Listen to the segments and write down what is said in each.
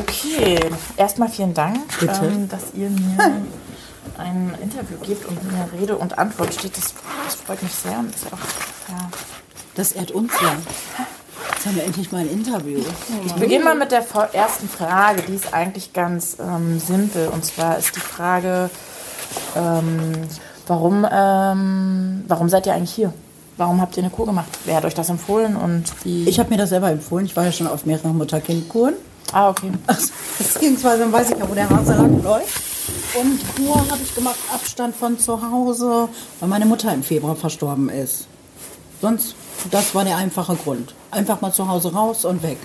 Okay, erstmal vielen Dank, ähm, dass ihr mir ein Interview gebt und mir Rede und Antwort steht. Das, das freut mich sehr und ist ja auch, ja. Das ehrt uns ja. Jetzt haben wir endlich mal ein Interview. Ich beginne mal mit der ersten Frage. Die ist eigentlich ganz ähm, simpel. Und zwar ist die Frage, ähm, warum, ähm, warum seid ihr eigentlich hier? Warum habt ihr eine Kur gemacht? Wer hat euch das empfohlen und wie? Ich habe mir das selber empfohlen. Ich war ja schon auf mehreren Mutter-Kind-Kuren. Ah, okay. Beziehungsweise dann weiß ich ja, wo der Hase lang läuft. Und Kur habe ich gemacht, Abstand von zu Hause, weil meine Mutter im Februar verstorben ist. Sonst, das war der einfache Grund. Einfach mal zu Hause raus und weg.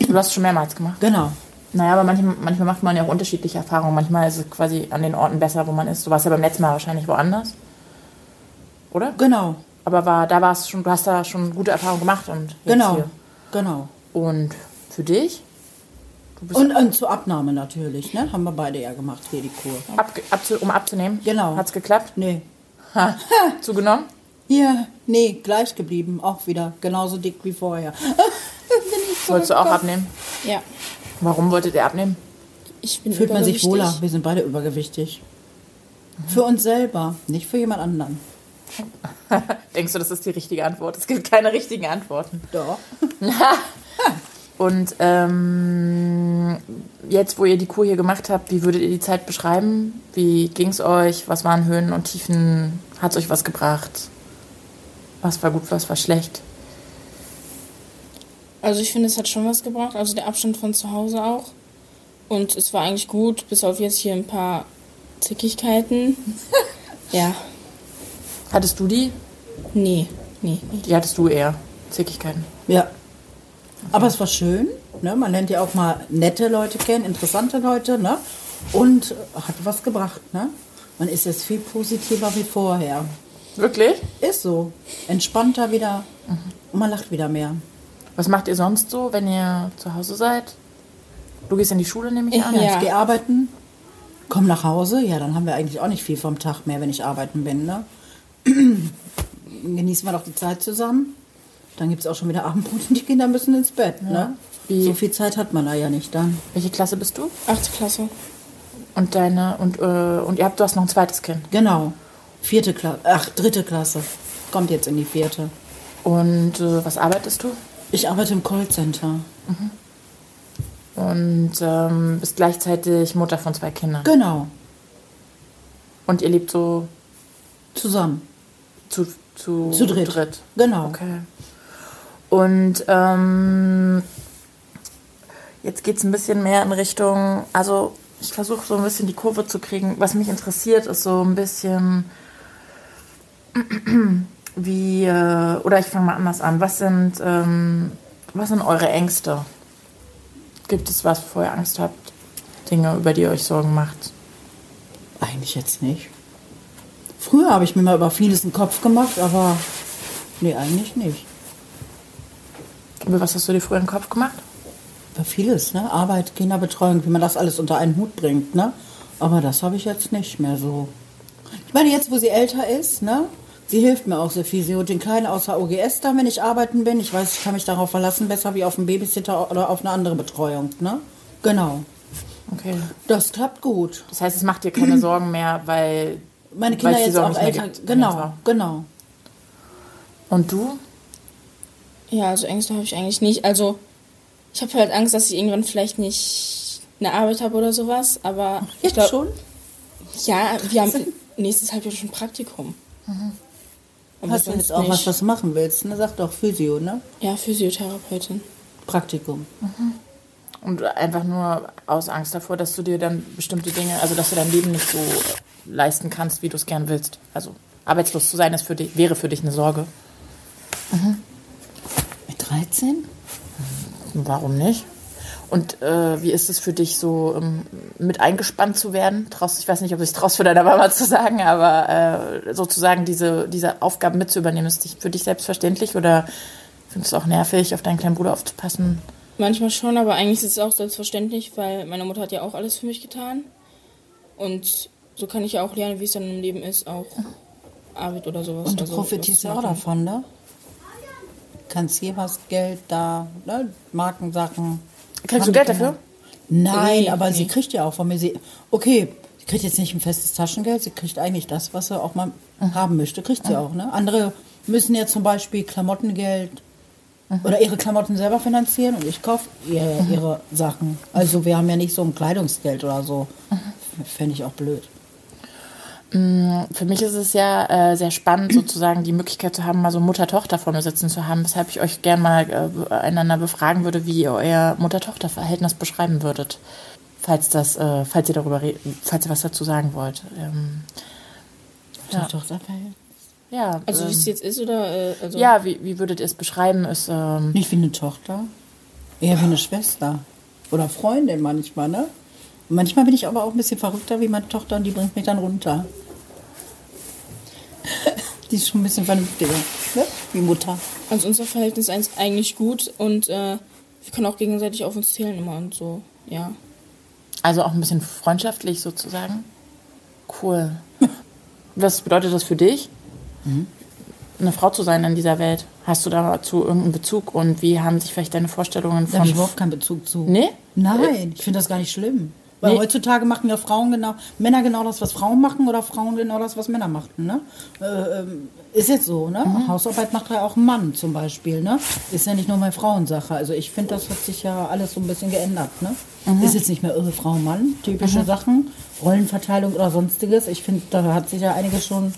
Du hast es schon mehrmals gemacht. Genau. Naja, aber manchmal, manchmal macht man ja auch unterschiedliche Erfahrungen. Manchmal ist es quasi an den Orten besser, wo man ist. Du warst ja beim letzten Mal wahrscheinlich woanders. Oder? Genau. Aber war, da warst schon, du hast da schon gute Erfahrungen gemacht und jetzt Genau. hier. Genau. Und für dich? Und, und zur Abnahme natürlich, ne? Haben wir beide ja gemacht, hier die Kur. Abge abzu um abzunehmen? Genau. Hat's geklappt? Nee. Ha. Zugenommen? Hier, nee, gleich geblieben. Auch wieder genauso dick wie vorher. Wolltest du auch abnehmen? Ja, Warum wolltet ihr abnehmen? ich bin Fühlt man sich wohler. Wir sind beide übergewichtig. Für uns selber, nicht für jemand anderen. Denkst du, das ist die richtige Antwort? Es gibt keine richtigen Antworten. Doch. Und ähm, jetzt, wo ihr die Kur hier gemacht habt, wie würdet ihr die Zeit beschreiben? Wie ging's euch? Was waren Höhen und Tiefen? Hat's euch was gebracht? Was war gut, was war schlecht? Also ich finde, es hat schon was gebracht. Also der Abstand von zu Hause auch. Und es war eigentlich gut, bis auf jetzt hier ein paar Zickigkeiten. ja, Hattest du die? nee, nee, nee. Die hattest du eher. Zickigkeiten. Ja. Aber es war schön. Ne? Man lernt ja auch mal nette Leute kennen, interessante Leute. Ne? Und hat was gebracht. Ne? Man ist jetzt viel positiver wie vorher. Wirklich? Ist so. Entspannter wieder. Und man lacht wieder mehr. Was macht ihr sonst so, wenn ihr zu Hause seid? Du gehst in die Schule, nehme ich an. Ja. Ich gehe arbeiten, komm nach Hause. Ja, dann haben wir eigentlich auch nicht viel vom Tag mehr, wenn ich arbeiten bin. Ne? Genießen wir doch die Zeit zusammen. Dann gibt es auch schon wieder Abendbrot und die Kinder müssen ins Bett. Ne? Wie- So viel Zeit hat man da ja nicht dann. Welche Klasse bist du? Achte Klasse. Und deine und äh, und ihr habt du hast noch ein zweites Kind. Genau. Vierte Klasse, ach, dritte Klasse. Kommt jetzt in die vierte. Und äh, was arbeitest du? Ich arbeite im Callcenter. Und ähm, bist gleichzeitig Mutter von zwei Kindern. Genau. Und ihr lebt so Zusammen. zu, zu, Zu dritt. Genau. Okay. Und ähm, jetzt geht es ein bisschen mehr in Richtung, also ich versuche so ein bisschen die Kurve zu kriegen. Was mich interessiert, ist so ein bisschen wie, äh, oder ich fange mal anders an. Was sind, ähm, was sind eure Ängste? Gibt es was, bevor ihr Angst habt? Dinge, über die ihr euch Sorgen macht? Eigentlich jetzt nicht. Früher habe ich mir mal über vieles einen Kopf gemacht, aber nee, eigentlich nicht. Über was hast du dir früher den Kopf gemacht? Über vieles, ne? Arbeit, Kinderbetreuung, wie man das alles unter einen Hut bringt, ne? Aber das habe ich jetzt nicht mehr so. Ich meine, jetzt, wo sie älter ist, ne? Sie hilft mir auch sehr viel. Sie holt den Kleinen außer OGS da, wenn ich arbeiten bin. Ich weiß, ich kann mich darauf verlassen, besser wie auf einen Babysitter oder auf eine andere Betreuung, ne? Genau. Okay. Das klappt gut. Das heißt, es macht dir keine Sorgen mehr, weil. Meine Kinder jetzt auch älter. Genau, genau. Und du? Ja, also Ängste habe ich eigentlich nicht. Also ich habe halt Angst, dass ich irgendwann vielleicht nicht eine Arbeit habe oder sowas. Aber ich Jetzt glaub, schon? Ja, wir haben nächstes Halbjahr schon Praktikum. Aber Hast du jetzt auch was, nicht. was du machen willst? Ne? Sag doch Physio, ne? Ja, Physiotherapeutin. Praktikum. Und einfach nur aus Angst davor, dass du dir dann bestimmte Dinge, also dass du dein Leben nicht so leisten kannst, wie du es gern willst. Also arbeitslos zu sein, ist für dich, wäre für dich eine Sorge. Mit 13? Warum nicht? Und äh, wie ist es für dich, so ähm, mit eingespannt zu werden? Traust, ich weiß nicht, ob du dich traust, für deiner Mama zu sagen, aber äh, sozusagen diese, diese Aufgaben mit zu übernehmen, ist dich- für dich selbstverständlich oder findest du es auch nervig, auf deinen kleinen Bruder aufzupassen? Manchmal schon, aber eigentlich ist es auch selbstverständlich, weil meine Mutter hat ja auch alles für mich getan. Und so kann ich ja auch lernen, wie es dann im Leben ist, auch Arbeit oder sowas. Und du also profitierst ja auch davon, ne? Kannst hier was Geld da, ne? Markensachen. Kriegst du Geld dafür? Nein, Nee, aber nee. sie kriegt ja auch von mir. Sie, okay, sie kriegt jetzt nicht ein festes Taschengeld, sie kriegt eigentlich das, was sie auch mal haben möchte, kriegt sie auch. Ne? Andere müssen ja zum Beispiel Klamottengeld oder ihre Klamotten selber finanzieren und ich kaufe ihr ihre Sachen. Also wir haben ja nicht so ein Kleidungsgeld oder so. Fände ich auch blöd. Für mich ist es ja äh, sehr spannend, sozusagen die Möglichkeit zu haben, mal so Mutter-Tochter vor mir sitzen zu haben, weshalb ich euch gern mal äh, einander befragen würde, wie ihr euer Mutter-Tochter-Verhältnis beschreiben würdet, falls das, äh, falls ihr darüber, falls ihr was dazu sagen wollt. Ähm, Ja. Ja. Tochterverhältnis. ja, Also wie ähm, es jetzt ist oder äh, also ja, wie, wie würdet ihr es beschreiben? Ist, ähm, Nicht wie eine Tochter, eher wie eine Schwester oder Freundin manchmal, ne? Manchmal bin ich aber auch ein bisschen verrückter wie meine Tochter und die bringt mich dann runter. die ist schon ein bisschen vernünftiger, ne? Wie Mutter. Also unser Verhältnis ist eigentlich gut und äh, wir können auch gegenseitig auf uns zählen immer und so. Ja. also auch ein bisschen freundschaftlich sozusagen. Cool. Was bedeutet das für dich, eine Frau zu sein in dieser Welt? Hast du dazu irgendeinen Bezug und wie haben sich vielleicht deine Vorstellungen Da habe ich von überhaupt keinen Bezug zu. Nee? Nein, ich finde das gar nicht schlimm. Weil Nee. heutzutage machen ja Frauen genau, Männer genau das, was Frauen machen oder Frauen genau das, was Männer machten. Ne? Äh, ähm, ist jetzt so, ne? Mhm. Hausarbeit macht ja auch ein Mann zum Beispiel, ne? Ist ja nicht nur mal Frauensache. Also ich finde, das hat sich ja alles so ein bisschen geändert, ne? Mhm. Ist jetzt nicht mehr irre Frau, Mann, typische Sachen, Rollenverteilung oder sonstiges. Ich finde, da hat sich ja einiges schon ein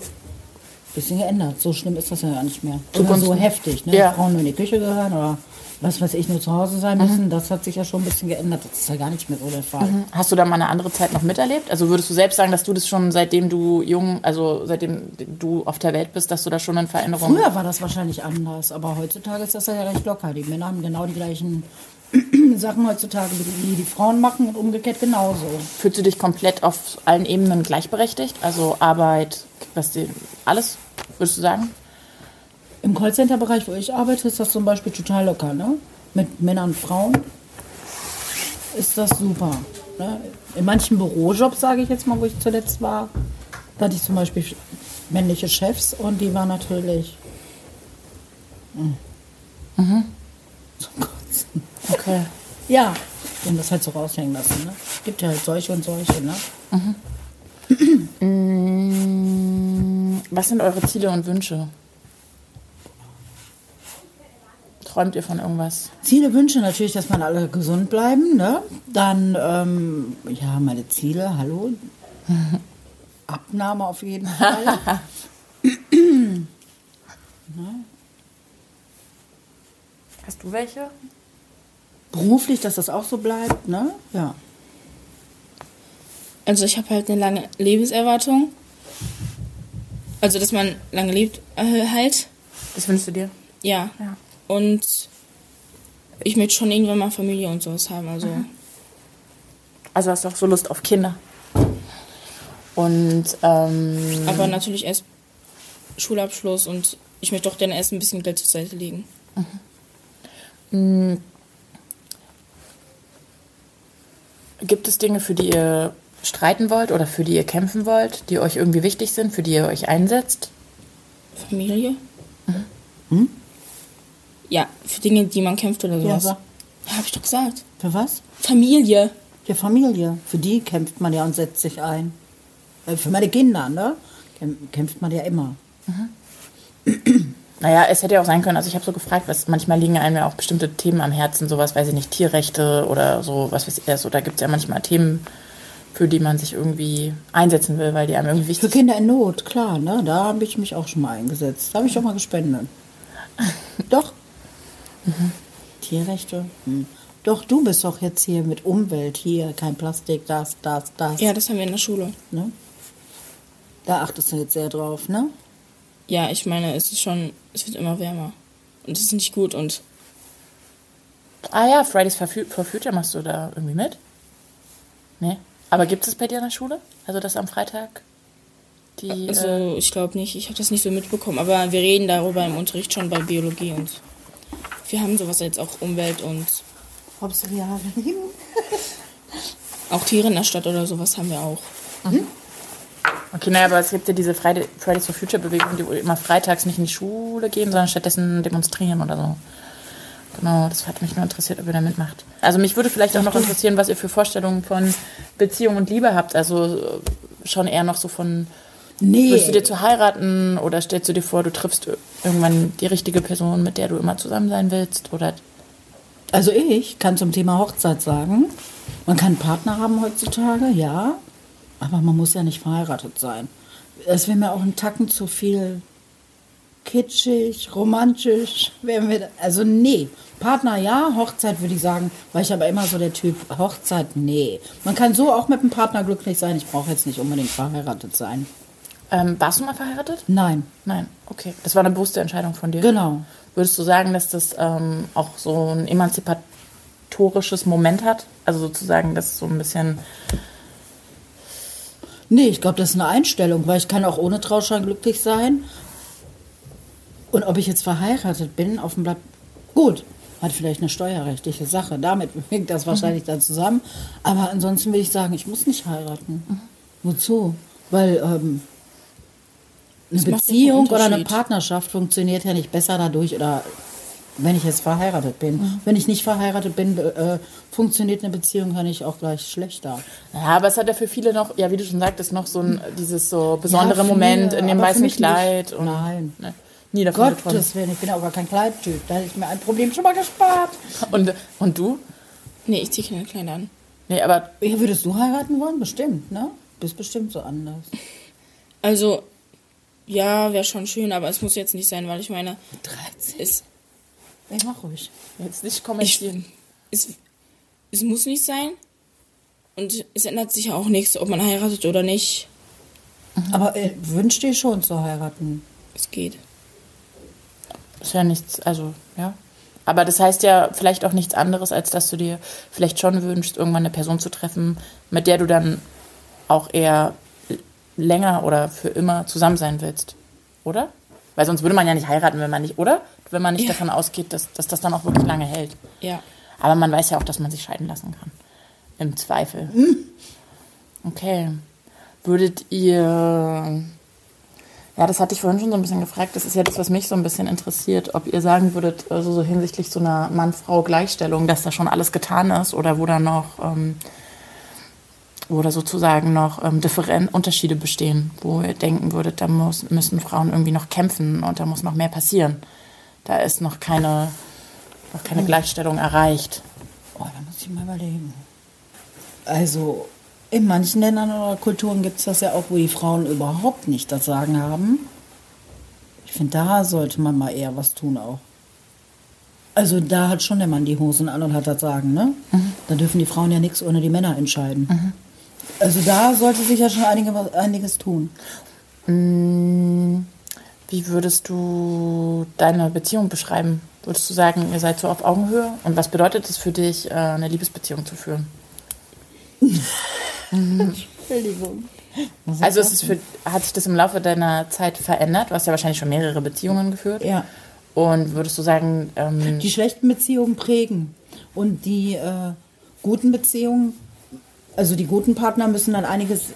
bisschen geändert. So schlimm ist das ja nicht mehr. Oder so heftig, ne? Ja. Frauen nur in die Küche gehören oder was weiß ich, nur zu Hause sein müssen, das hat sich ja schon ein bisschen geändert. Das ist ja gar nicht mehr so der Fall. Hast du da mal eine andere Zeit noch miterlebt? Also würdest du selbst sagen, dass du das schon seitdem du jung, also seitdem du auf der Welt bist, dass du da schon eine Veränderung Früher war das wahrscheinlich anders, aber heutzutage ist das ja recht locker. Die Männer haben genau die gleichen Sachen heutzutage, die die Frauen machen und umgekehrt genauso. Fühlst du dich komplett auf allen Ebenen gleichberechtigt? Also Arbeit, was die, alles, würdest du sagen? Im Callcenter-Bereich, wo ich arbeite, ist das zum Beispiel total locker. Ne? Mit Männern und Frauen ist das super. Ne? In manchen Bürojobs, sage ich jetzt mal, wo ich zuletzt war, da hatte ich zum Beispiel männliche Chefs und die waren natürlich. Mhm. Zum Kotzen. Okay. Ja, haben das halt so raushängen lassen. Ne? Gibt ja halt solche und solche. Ne? Was sind eure Ziele und Wünsche? Träumt ihr von irgendwas? Ziele, Wünsche natürlich, dass man alle gesund bleiben. Ne? Dann, ähm, ja, meine Ziele, hallo. Abnahme auf jeden Fall. Hast du welche? Beruflich, dass das auch so bleibt. Ne? Ja. Also ich habe halt eine lange Lebenserwartung. Also dass man lange lebt äh, halt. Das wünschst du dir? Ja. Ja. Und ich möchte schon irgendwann mal Familie und sowas haben. Also Also hast du auch so Lust auf Kinder. Und ähm, aber natürlich erst Schulabschluss und ich möchte auch dann erst ein bisschen Geld zur Seite legen. gibt es Dinge, für die ihr streiten wollt oder für die ihr kämpfen wollt, die euch irgendwie wichtig sind, für die ihr euch einsetzt? Familie? Ja, für Dinge, die man kämpft oder Ja, sowas. so. Ja, hab ich doch gesagt. Für was? Familie. Für Familie. Für die kämpft man ja und setzt sich ein. Äh, Für meine Kinder, ne? Kämp- Kämpft man ja immer. Naja, es hätte ja auch sein können, also ich habe so gefragt, was manchmal liegen einem ja auch bestimmte Themen am Herzen, sowas, weiß ich nicht, Tierrechte oder so, was weiß ich, also da gibt es ja manchmal Themen, für die man sich irgendwie einsetzen will, weil die einem irgendwie Für wichtig Kinder in Not, klar, ne? Da habe ich mich auch schon mal eingesetzt. Da habe ich auch mal gespendet. Doch. Tierrechte. Hm. Doch, du bist doch jetzt hier mit Umwelt hier, kein Plastik, das, das, das. Ja, das haben wir in der Schule. Ne? Da achtest du jetzt sehr drauf, ne? Ja, ich meine, es ist schon, es wird immer wärmer. Und das ist nicht gut und Ah ja, Fridays for Fu- for Future machst du da irgendwie mit? Nee. Aber gibt es bei dir in der Schule? Also das am Freitag? Die, also äh, ich glaube nicht, ich habe das nicht so mitbekommen, aber wir reden darüber im Unterricht schon bei Biologie und wir haben sowas jetzt auch Umwelt und Hauptsache ja, auch Tiere in der Stadt oder sowas haben wir auch. okay, naja, aber es gibt ja diese Friday, Fridays for Future Bewegung, die immer freitags nicht in die Schule gehen, sondern stattdessen demonstrieren oder so. Genau, das hat mich nur interessiert, ob ihr da mitmacht. Also mich würde vielleicht auch noch interessieren, was ihr für Vorstellungen von Beziehung und Liebe habt. Also schon eher noch so von, Nee. würdest du dir zu heiraten oder stellst du dir vor, du triffst irgendwann die richtige Person, mit der du immer zusammen sein willst? Oder Also ich kann zum Thema Hochzeit sagen, man kann einen Partner haben heutzutage, ja, aber man muss ja nicht verheiratet sein. Das wäre mir auch ein Tacken zu viel kitschig, romantisch. Wäre mir, also nee, Partner ja, Hochzeit würde ich sagen, weil ich aber immer so der Typ, Hochzeit nee. Man kann so auch mit einem Partner glücklich sein, ich brauche jetzt nicht unbedingt verheiratet sein. Ähm, warst du mal verheiratet? Nein, Nein, okay. Das war eine bewusste Entscheidung von dir. genau. Würdest du sagen, dass das ähm, auch so ein emanzipatorisches Moment hat? Also sozusagen, dass so ein bisschen. Nee, ich glaube, das ist eine Einstellung, weil ich kann auch ohne Trauschein glücklich sein. Und ob ich jetzt verheiratet bin, auf dem Blatt, gut, hat vielleicht eine steuerrechtliche Sache. Damit hängt das wahrscheinlich dann zusammen. Aber ansonsten will ich sagen, ich muss nicht heiraten. Wozu? Weil ähm, eine Das Beziehung oder eine. Partnerschaft funktioniert ja nicht besser dadurch oder wenn ich jetzt verheiratet bin. Wenn ich nicht verheiratet bin, äh, funktioniert eine Beziehung ja nicht auch gleich schlechter. Ja, aber es hat ja für viele noch, ja, wie du schon sagtest, noch so ein dieses so besondere Ja, viele, Moment in dem weißen Kleid. nicht. Und, Nein. Ne, nie davon. Gottes Willen, ich bin aber kein Kleidtyp. Da hätte ich mir ein Problem schon mal gespart. Und, und du? Nee, ich ziehe keine Kleider an. Nee, aber Ja, würdest du heiraten wollen? Bestimmt, ne? Bist bestimmt so anders. Also, ja, wäre schon schön, aber es muss jetzt nicht sein, weil ich meine, 13? es, Ey, mach ruhig. jetzt nicht ich, kommentieren. es, es muss nicht sein. Und es ändert sich ja auch nichts, ob man heiratet oder nicht. Aber äh, wünsch dir schon zu heiraten. Es geht. Ist ja nichts, also, ja. Aber das heißt ja vielleicht auch nichts anderes, als dass du dir vielleicht schon wünschst, irgendwann eine Person zu treffen, mit der du dann auch eher länger oder für immer zusammen sein willst. Oder? Weil sonst würde man ja nicht heiraten, wenn man nicht, oder? Wenn man nicht Ja. davon ausgeht, dass, dass das dann auch wirklich lange hält. Ja. Aber man weiß ja auch, dass man sich scheiden lassen kann. Im Zweifel. Okay. Würdet ihr. Ja, das hatte ich vorhin schon so ein bisschen gefragt. Das ist ja das, was mich so ein bisschen interessiert. Ob ihr sagen würdet, also so hinsichtlich so einer Mann-Frau-Gleichstellung, dass da schon alles getan ist oder wo da noch. Ähm, wo da sozusagen noch ähm, Differen Unterschiede bestehen, wo ihr denken würdet, da muss, müssen Frauen irgendwie noch kämpfen und da muss noch mehr passieren. Da ist noch keine, noch keine Gleichstellung erreicht. Oh, da muss ich mal überlegen. Also, in manchen Ländern oder Kulturen gibt es das ja auch, wo die Frauen überhaupt nicht das Sagen haben. Ich finde, da sollte man mal eher was tun auch. Also da hat schon der Mann die Hosen an und hat das Sagen, ne? Da dürfen die Frauen ja nichts ohne die Männer entscheiden. Also da sollte sich ja schon einige, einiges tun. Wie würdest du deine Beziehung beschreiben? Würdest du sagen, ihr seid so auf Augenhöhe? Und was bedeutet es für dich, äh, eine Liebesbeziehung zu führen? Entschuldigung. Also ist es für, hat sich das im Laufe deiner Zeit verändert? Du hast ja wahrscheinlich schon mehrere Beziehungen geführt. Ja. Und würdest du sagen, ähm, Die schlechten Beziehungen prägen. Und die äh, guten Beziehungen, also die guten Partner müssen dann einiges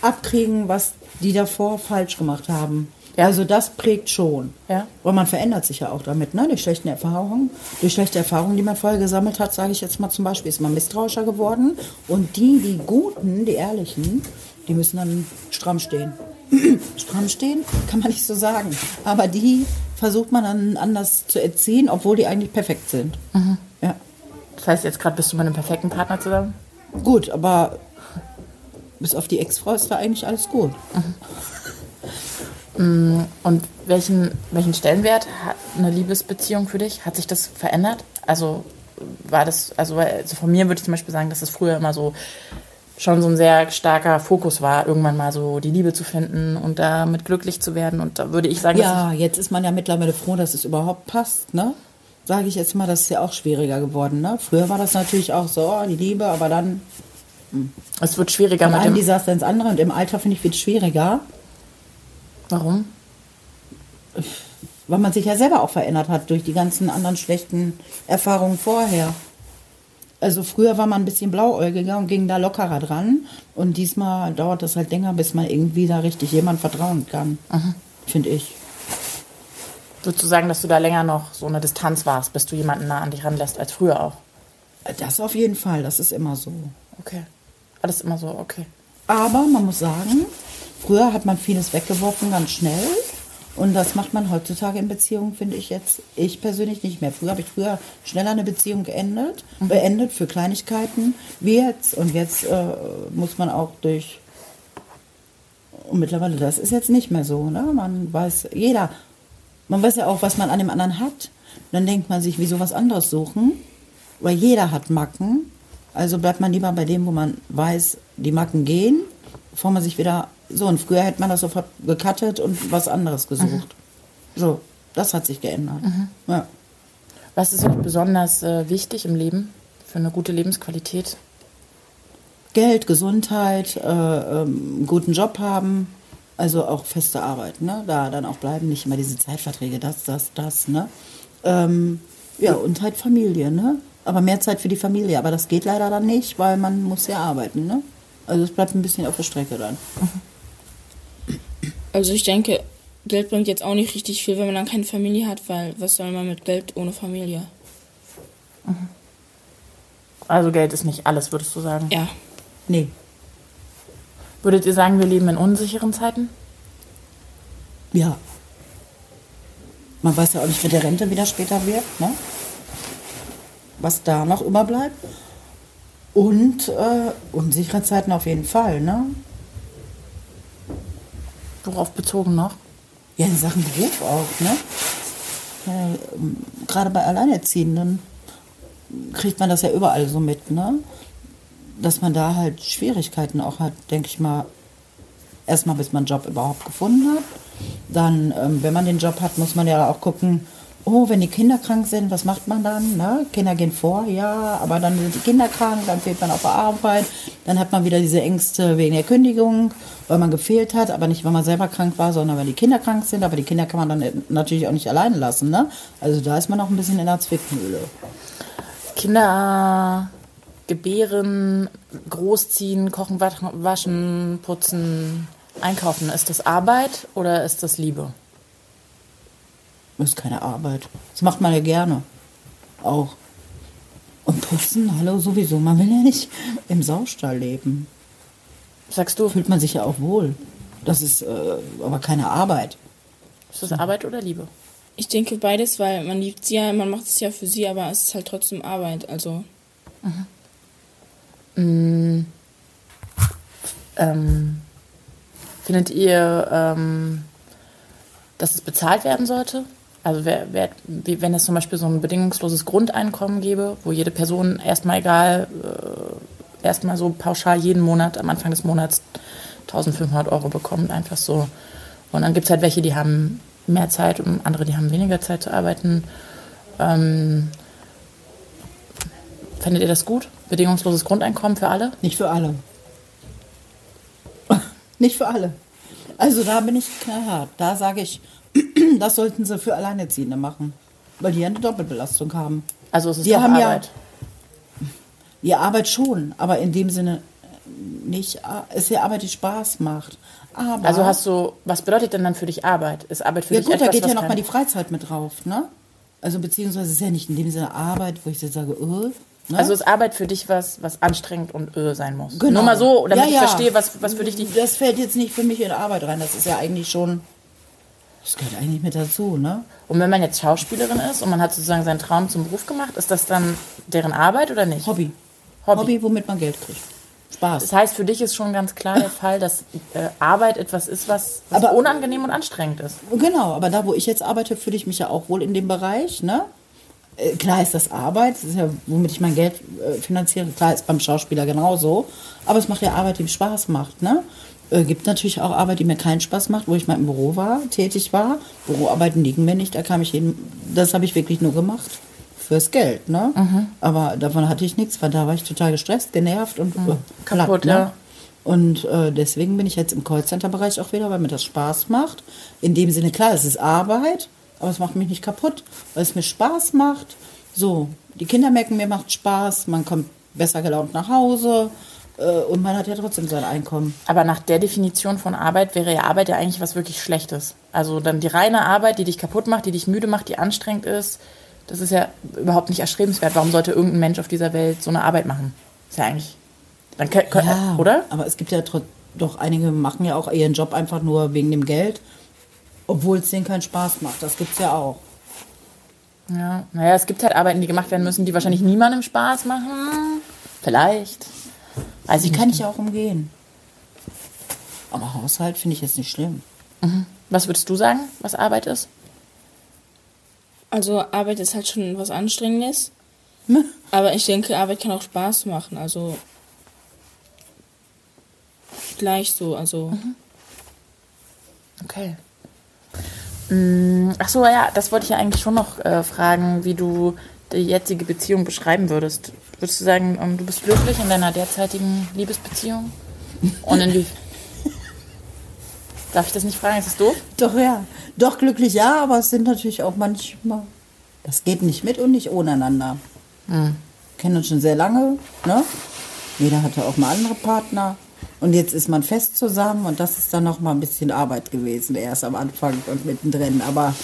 abkriegen, was die davor falsch gemacht haben. Ja. Also das prägt schon. Ja. Und man verändert sich ja auch damit, ne? Durch schlechte Erfahrungen. Durch schlechte Erfahrungen, die man vorher gesammelt hat, sage ich jetzt mal zum Beispiel, ist man misstrauischer geworden. Und die, die Guten, die Ehrlichen, die müssen dann stramm stehen. stramm stehen, kann man nicht so sagen. Aber die versucht man dann anders zu erziehen, obwohl die eigentlich perfekt sind. Ja. das heißt, jetzt gerade bist du mit einem perfekten Partner zusammen? Gut, aber bis auf die Ex-Frau ist da eigentlich alles gut. Und welchen, welchen Stellenwert hat eine Liebesbeziehung für dich? Hat sich das verändert? Also war das, also, also von mir würde ich zum Beispiel sagen, dass es früher immer so schon so ein sehr starker Fokus war, irgendwann mal so die Liebe zu finden und damit glücklich zu werden. Und da würde ich sagen, Ja, jetzt ist man ja mittlerweile froh, dass es überhaupt passt, ne? Sage ich jetzt mal, das ist ja auch schwieriger geworden, ne? Früher war das natürlich auch so, oh, die Liebe, aber dann dass es wird schwieriger von mit einem. Desaster ins andere und im Alter finde ich wird es schwieriger, Warum? weil man sich ja selber auch verändert hat durch die ganzen anderen schlechten Erfahrungen vorher. Also früher war man ein bisschen blauäugiger und ging da lockerer dran und diesmal dauert das halt länger, bis man irgendwie da richtig jemand vertrauen kann, finde ich. Würdest du sagen, dass du da länger noch so eine Distanz warst, bis du jemanden nah an dich ranlässt als früher auch? Das auf jeden Fall, das ist immer so. Okay. Alles immer so, okay. Aber man muss sagen, früher hat man vieles weggeworfen, ganz schnell. Und das macht man heutzutage in Beziehungen, finde ich jetzt, ich persönlich nicht mehr. Früher habe ich früher schneller eine Beziehung geendet, beendet für Kleinigkeiten, wie jetzt. Und jetzt äh, muss man auch durch. Und mittlerweile, das ist jetzt nicht mehr so, ne? Man weiß, jeder, man weiß ja auch, was man an dem anderen hat. Dann denkt man sich, wieso was anderes suchen? Weil jeder hat Macken. Also bleibt man lieber bei dem, wo man weiß, die Macken gehen, bevor man sich wieder. So, und früher hätte man das sofort gecuttet und was anderes gesucht. So, das hat sich geändert. Ja. Was ist euch besonders äh, wichtig im Leben für eine gute Lebensqualität? Geld, Gesundheit, äh, ähm, einen guten Job haben, also auch feste Arbeit, ne? Da dann auch bleiben, nicht immer diese Zeitverträge, das, das, das, ne? Ähm, ja, und halt Familie, ne? Aber mehr Zeit für die Familie, aber das geht leider dann nicht, weil man muss ja arbeiten, ne? Also es bleibt ein bisschen auf der Strecke dann. Also ich denke, Geld bringt jetzt auch nicht richtig viel, wenn man dann keine Familie hat, weil was soll man mit Geld ohne Familie? Also Geld ist nicht alles, würdest du sagen? Ja. Nee, Würdet ihr sagen, wir leben in unsicheren Zeiten? ja. Man weiß ja auch nicht, mit der Rente wieder später wird, ne? Was da noch überbleibt. Und äh, unsichere Zeiten auf jeden Fall, ne? Worauf bezogen noch? Ja, in Sachen Beruf auch, ne? Ja, ähm, Gerade bei Alleinerziehenden kriegt man das ja überall so mit, ne? Dass man da halt Schwierigkeiten auch hat, denke ich mal. Erstmal, bis man einen Job überhaupt gefunden hat. Dann, ähm, wenn man den Job hat, muss man ja auch gucken, oh, wenn die Kinder krank sind, was macht man dann? Ne? Kinder gehen vor, ja, aber dann sind die Kinder krank, dann fehlt man auf der Arbeit, dann hat man wieder diese Ängste wegen der Kündigung, weil man gefehlt hat, aber nicht, weil man selber krank war, sondern weil die Kinder krank sind, aber die Kinder kann man dann natürlich auch nicht alleine lassen, ne? Also da ist man auch ein bisschen in der Zwickmühle. Kinder gebären, großziehen, kochen, wa- waschen, putzen, einkaufen. Ist das Arbeit oder ist das Liebe? Das ist keine Arbeit. Das macht man ja gerne. Auch. Und putzen, hallo, sowieso. Man will ja nicht im Saustall leben. Sagst du, Fühlt man sich ja auch wohl. Das ist äh, aber keine Arbeit. ist das Arbeit oder Liebe? Ich denke beides, weil man liebt sie ja, man macht es ja für sie, aber es ist halt trotzdem Arbeit. Also Ähm, findet ihr, ähm, dass es bezahlt werden sollte? Also wer, wer, wenn es zum Beispiel so ein bedingungsloses Grundeinkommen gäbe, wo jede Person erstmal egal, äh, erstmal so pauschal jeden Monat am Anfang des Monats 1500 Euro bekommt, einfach so. Und dann gibt es halt welche, die haben mehr Zeit und andere, die haben weniger Zeit zu arbeiten. Ähm, fändet ihr das gut? Bedingungsloses Grundeinkommen für alle? Nicht für alle. Nicht für alle. Also da bin ich knallhart. Da sage ich, das sollten sie für Alleinerziehende machen. Weil die ja eine Doppelbelastung haben. Also es ist Die doch haben ja- Arbeit. Die Arbeit schon, aber in dem Sinne nicht. Es ist ja Arbeit, die Spaß macht. Aber Also hast du, was bedeutet denn dann für dich Arbeit? Ist Arbeit für ja dich gut, etwas, da geht ja noch kein- mal die Freizeit mit drauf, ne? Also beziehungsweise ist ja nicht in dem Sinne Arbeit, wo ich jetzt sage, äh, ne? Also ist Arbeit für dich was, was anstrengend und öh sein muss? Genau. Nur mal so, damit Ja, ich ja. verstehe, was, was für dich die... Das fällt jetzt nicht für mich in Arbeit rein. Das ist ja eigentlich schon. Das gehört eigentlich mit dazu, ne? Und wenn man jetzt Schauspielerin ist und man hat sozusagen seinen Traum zum Beruf gemacht, ist das dann deren Arbeit oder nicht? Hobby. Hobby. Hobby, womit man Geld kriegt. Spaß. Das heißt, für dich ist schon ganz klar der Fall, dass äh, Arbeit etwas ist, was, was Aber- unangenehm und anstrengend ist. Genau, aber da, wo ich jetzt arbeite, fühle ich mich ja auch wohl in dem Bereich, ne? Äh, Klar ist das Arbeit, das ist ja, womit ich mein Geld äh, finanziere. Klar ist beim Schauspieler genauso. Aber es macht ja Arbeit, die mir Spaß macht, ne? Äh, gibt natürlich auch Arbeit, die mir keinen Spaß macht, wo ich mal im Büro war, tätig war. Büroarbeiten liegen mir nicht, da kam ich jeden, das habe ich wirklich nur gemacht. Fürs Geld, ne? Aber davon hatte ich nichts, weil da war ich total gestresst, genervt und äh, Kaputt, ne? ja. Und äh, deswegen bin ich jetzt im Callcenter-Bereich auch wieder, weil mir das Spaß macht. In dem Sinne, klar, es ist Arbeit, aber es macht mich nicht kaputt, weil es mir Spaß macht. So, die Kinder merken, mir macht Spaß, man kommt besser gelaunt nach Hause. äh, und man hat ja trotzdem sein Einkommen. Aber nach der Definition von Arbeit wäre ja Arbeit ja eigentlich was wirklich Schlechtes. Also dann die reine Arbeit, die dich kaputt macht, die dich müde macht, die anstrengend ist, das ist ja überhaupt nicht erstrebenswert. Warum sollte irgendein Mensch auf dieser Welt so eine Arbeit machen? Ist ja eigentlich. Dann, kö- kö- Ja, oder? Aber es gibt ja doch einige machen ja auch ihren Job einfach nur wegen dem Geld, obwohl es denen keinen Spaß macht. Das gibt's ja auch. Ja, naja, es gibt halt Arbeiten, die gemacht werden müssen, die wahrscheinlich niemandem Spaß machen. Vielleicht. Ich Die kann nicht. ich ja auch umgehen. Aber Haushalt finde ich jetzt nicht schlimm. Was würdest du sagen, was Arbeit ist? Also Arbeit ist halt schon was Anstrengendes. Ne? Aber ich denke, Arbeit kann auch Spaß machen. Also gleich so. Also Okay. Mm, Ach so, ja, das wollte ich ja eigentlich schon noch äh, fragen, wie du die jetzige Beziehung beschreiben würdest. Würdest du sagen, ähm, du bist glücklich in deiner derzeitigen Liebesbeziehung? Und inwie... Darf ich das nicht fragen? Ist das doof? Doch, ja. Doch glücklich, ja, aber es sind natürlich auch manchmal. Das geht nicht mit und nicht ohne einander. Kennen uns schon sehr lange, ne? Jeder hatte auch mal andere Partner. Und jetzt ist man fest zusammen und das ist dann noch mal ein bisschen Arbeit gewesen, erst am Anfang und mittendrin. Aber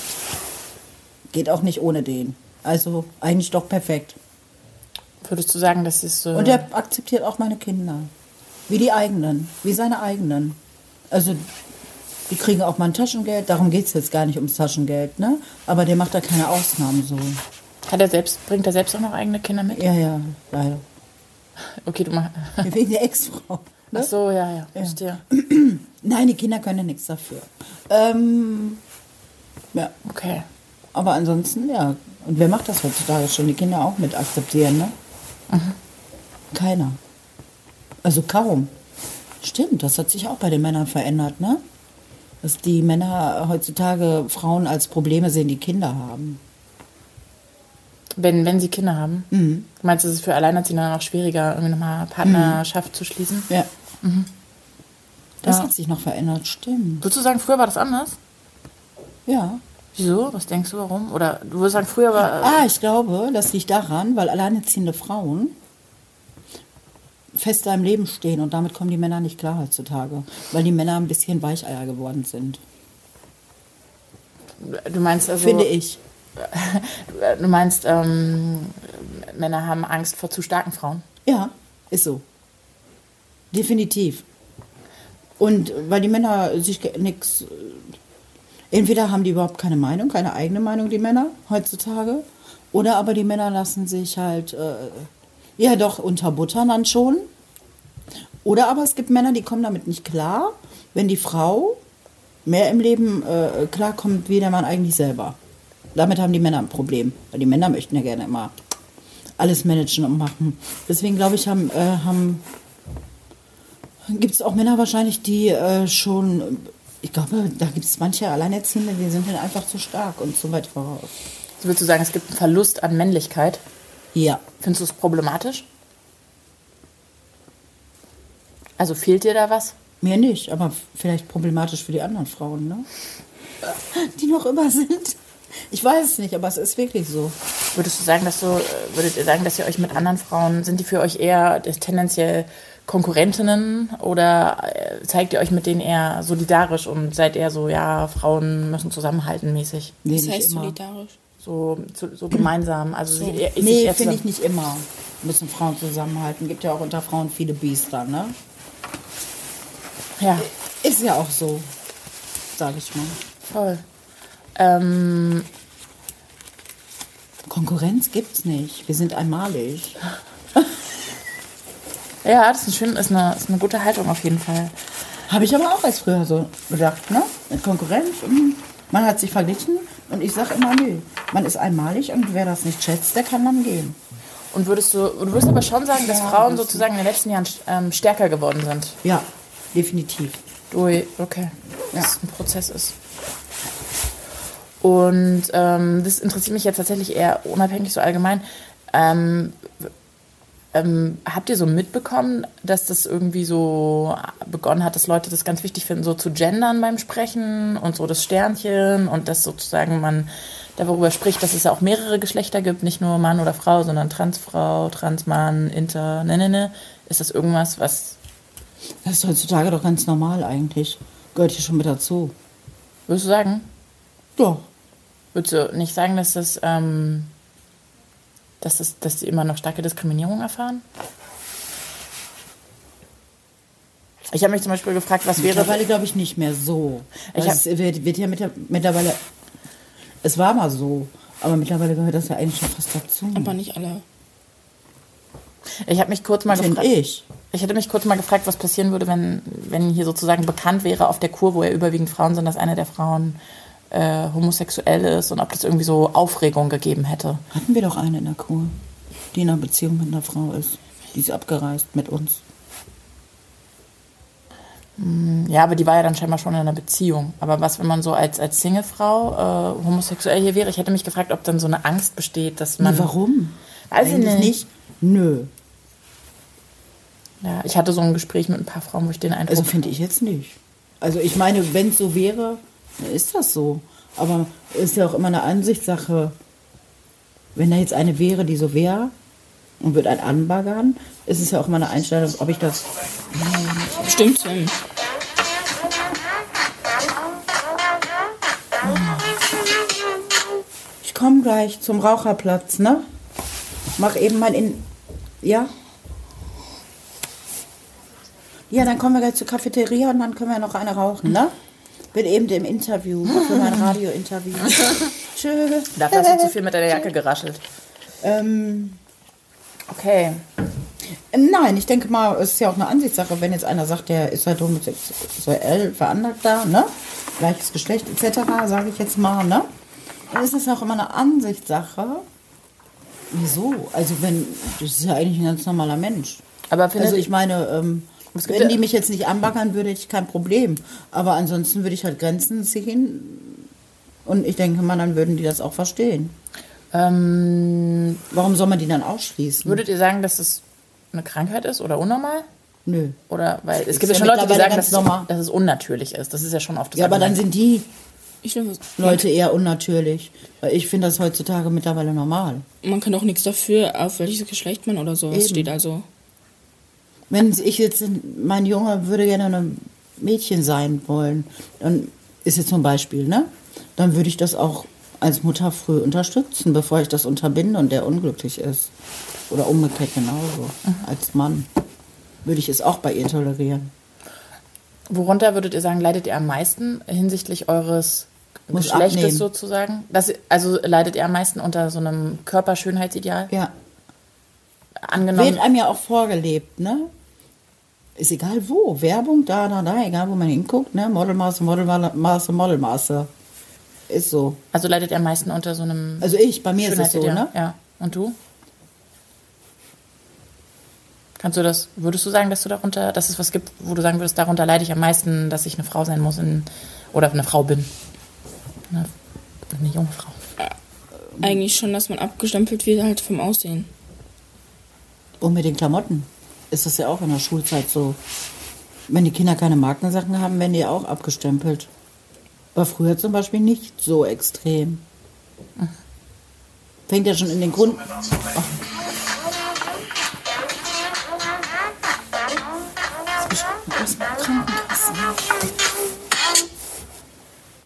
geht auch nicht ohne den. Also eigentlich doch perfekt. Würdest du sagen, das ist so. Und er akzeptiert auch meine Kinder. Wie die eigenen, wie seine eigenen. Also die kriegen auch mal ein Taschengeld, darum geht es jetzt gar nicht ums Taschengeld, ne? Aber der macht da keine Ausnahmen so. Hat er selbst, bringt er selbst auch noch eigene Kinder mit? Ja, ja, leider. Okay, du machst. Wegen der Ex-Frau. Ach Ne? so, ja, ja, verstehe. Nein, die Kinder können ja nichts dafür. Ähm, ja, Okay. aber ansonsten, ja. Und wer macht das heutzutage schon? Die Kinder auch mit akzeptieren, ne? Keiner. Also kaum. Stimmt, das hat sich auch bei den Männern verändert, ne? Dass die Männer heutzutage Frauen als Probleme sehen, die Kinder haben. Wenn, wenn sie Kinder haben. Mhm. Du meinst, es ist für Alleinerziehende dann auch schwieriger, irgendwie nochmal Partnerschaft zu schließen? Ja. Das Ja. hat sich noch verändert, stimmt. Würdest du sagen, früher war das anders? Ja. Wieso? Was denkst du, warum? Oder du würdest sagen, früher war. äh, Ah, ich glaube, das liegt daran, weil alleinerziehende Frauen fester im Leben stehen und damit kommen die Männer nicht klar heutzutage, weil die Männer ein bisschen Weicheier geworden sind, du meinst also. finde ich. Du meinst, ähm, Männer haben Angst vor zu starken Frauen. Ja, ist so. Definitiv. Und weil die Männer sich nichts. Entweder haben die überhaupt keine Meinung, keine eigene Meinung, die Männer heutzutage, oder aber die Männer lassen sich halt, äh, ja doch, unterbuttern dann schon. Oder aber es gibt Männer, die kommen damit nicht klar, wenn die Frau mehr im Leben äh, klarkommt, wie der Mann eigentlich selber. Damit haben die Männer ein Problem, weil die Männer möchten ja gerne immer alles managen und machen. Deswegen glaube ich, haben, äh, haben gibt es auch Männer wahrscheinlich, die äh, schon, ich glaube, da gibt es manche Alleinerziehende, die sind dann einfach zu stark und zu weit voraus. So würdest du sagen, es gibt einen Verlust an Männlichkeit. Ja. Findest du es problematisch? Also fehlt dir da was? Mir nicht, aber vielleicht problematisch für die anderen Frauen, ne? Die noch über sind. Ich weiß es nicht, aber es ist wirklich so. Würdest du sagen, dass du, äh, würdet ihr sagen, dass ihr euch mit anderen Frauen, sind die für euch eher tendenziell Konkurrentinnen oder äh, zeigt ihr euch mit denen eher solidarisch und seid eher so, ja, Frauen müssen zusammenhalten mäßig? Nee, das heißt immer. solidarisch. So, so, so gemeinsam. Also So. sie- Nee, finde ich nicht immer. Müssen Frauen zusammenhalten. Gibt ja auch unter Frauen viele Biester, ne? Ja, Ist ja auch so, sage ich mal. voll. Ähm, Konkurrenz gibt's nicht. Wir sind einmalig. Ja, das ist, ein schön, ist, eine, ist eine gute Haltung auf jeden Fall. Habe ich aber auch als früher so gedacht, ne? Mit Konkurrenz. mm, Man hat sich verglichen und ich sage immer, nö. Man ist einmalig und wer das nicht schätzt, der kann dann gehen. Und würdest du, du würdest aber schon sagen, dass Ja, Frauen das- sozusagen in den letzten Jahren ähm, stärker geworden sind. Ja, definitiv. Durch, okay, dass Ja. es ein Prozess ist. Und ähm, das interessiert mich jetzt tatsächlich eher unabhängig, so allgemein. Ähm, ähm, habt ihr so mitbekommen, dass das irgendwie so begonnen hat, dass Leute das ganz wichtig finden, so zu gendern beim Sprechen und so das Sternchen und dass sozusagen man darüber spricht, dass es ja auch mehrere Geschlechter gibt, nicht nur Mann oder Frau, sondern Transfrau, Transmann, Inter, ne, ne, ne. Ist das irgendwas, was, Das ist heutzutage doch ganz normal eigentlich. Gehört hier schon mit dazu. würdest du sagen? Doch. Würdest du nicht sagen, dass das, ähm, dass das, dass die immer noch starke Diskriminierung erfahren? Ich habe mich zum Beispiel gefragt, was wäre. Mittlerweile glaube ich nicht mehr so. Ich Also hab- es wird, wird ja mit, mittlerweile. Es war mal so, aber mittlerweile gehört das ja eigentlich schon fast dazu. Aber nicht alle. Ich habe mich kurz mal gefragt. ich. Ich hätte mich kurz mal gefragt, was passieren würde, wenn, wenn hier sozusagen bekannt wäre auf der Kur, wo ja überwiegend Frauen sind, dass eine der Frauen äh, homosexuell ist und ob das irgendwie so Aufregung gegeben hätte. Hatten wir doch eine in der Kur, die in einer Beziehung mit einer Frau ist. Die ist abgereist mit uns. Ja, aber die war ja dann scheinbar schon in einer Beziehung. Aber was, wenn man so als, als Singlefrau äh, homosexuell hier wäre? Ich hätte mich gefragt, ob dann so eine Angst besteht, dass man. Nee, warum? Weiß ich Eigentlich nicht. Nö. Ja, ich hatte so ein Gespräch mit ein paar Frauen, wo ich den Eindruck Also finde ich jetzt nicht. Also ich meine, wenn es so wäre, ist das so. Aber ist ja auch immer eine Ansichtssache. Wenn da jetzt eine wäre, die so wäre und wird ein anbaggern, ist es ja auch immer eine Einstellung, ob ich das. Stimmt, Tim. Ich komme gleich zum Raucherplatz, ne? Mach eben mal in. Ja? Ja, dann kommen wir gleich zur Cafeteria und dann können wir noch eine rauchen, ne? Bin eben im Interview, für mein Radiointerview. Tschüss. Dafür hast du zu viel mit deiner Jacke geraschelt. Ähm, Okay. Nein, ich denke mal, es ist ja auch eine Ansichtssache, wenn jetzt einer sagt, der ist halt homosexuell veranlagt da, ne? Gleiches Geschlecht etc., sage ich jetzt mal, ne? Dann ist es auch immer eine Ansichtssache. Wieso? Also wenn, das ist ja eigentlich ein ganz normaler Mensch. Aber Also ich meine, ähm, wenn ja- die mich jetzt nicht anbaggern, würde ich kein Problem. Aber ansonsten würde ich halt Grenzen ziehen. Und ich denke mal, dann würden die das auch verstehen. ähm, Warum soll man die dann ausschließen? würdet ihr sagen, dass es eine Krankheit ist oder unnormal? Nö. Oder weil es gibt ja schon Leute, die sagen, dass dass es unnatürlich ist. Das ist ja schon oft das Ja, aber dann sind die Ich finde, Leute eher unnatürlich. Weil ich finde das heutzutage mittlerweile normal. man kann auch nichts dafür, auf welches Geschlecht man oder sowas Eben. steht. Also, Wenn ich jetzt, mein Junge würde gerne ein Mädchen sein wollen, dann ist jetzt zum Beispiel, ne? Dann würde ich das auch als Mutter früh unterstützen, bevor ich das unterbinde und der unglücklich ist. Oder umgekehrt genauso. Als Mann würde ich es auch bei ihr tolerieren. Worunter würdet ihr sagen, leidet ihr am meisten hinsichtlich eures Muss Geschlechtes abnehmen. sozusagen? Das, also leidet ihr am meisten unter so einem Körperschönheitsideal? Ja. Angenommen. Wird einem ja auch vorgelebt, ne? Ist egal wo. Werbung, da, da, da, egal wo man hinguckt, ne? Modelmaße, Modelmaße, Modelmaße. Ist so. Also leidet ihr am meisten unter so einem Also ich, bei mir ist es so, ne? Ja. Und du? Kannst du das, würdest du sagen, dass du darunter, dass es was gibt, wo du sagen würdest, darunter leide ich am meisten, dass ich eine Frau sein muss in, oder eine Frau bin? Eine, eine junge Frau. eigentlich schon, dass man abgestempelt wird halt vom Aussehen. Und mit den Klamotten ist das ja auch in der Schulzeit so. Wenn die Kinder keine Markensachen haben, werden die auch abgestempelt. War früher zum Beispiel nicht so extrem. Fängt ja schon in den Grund. Ach,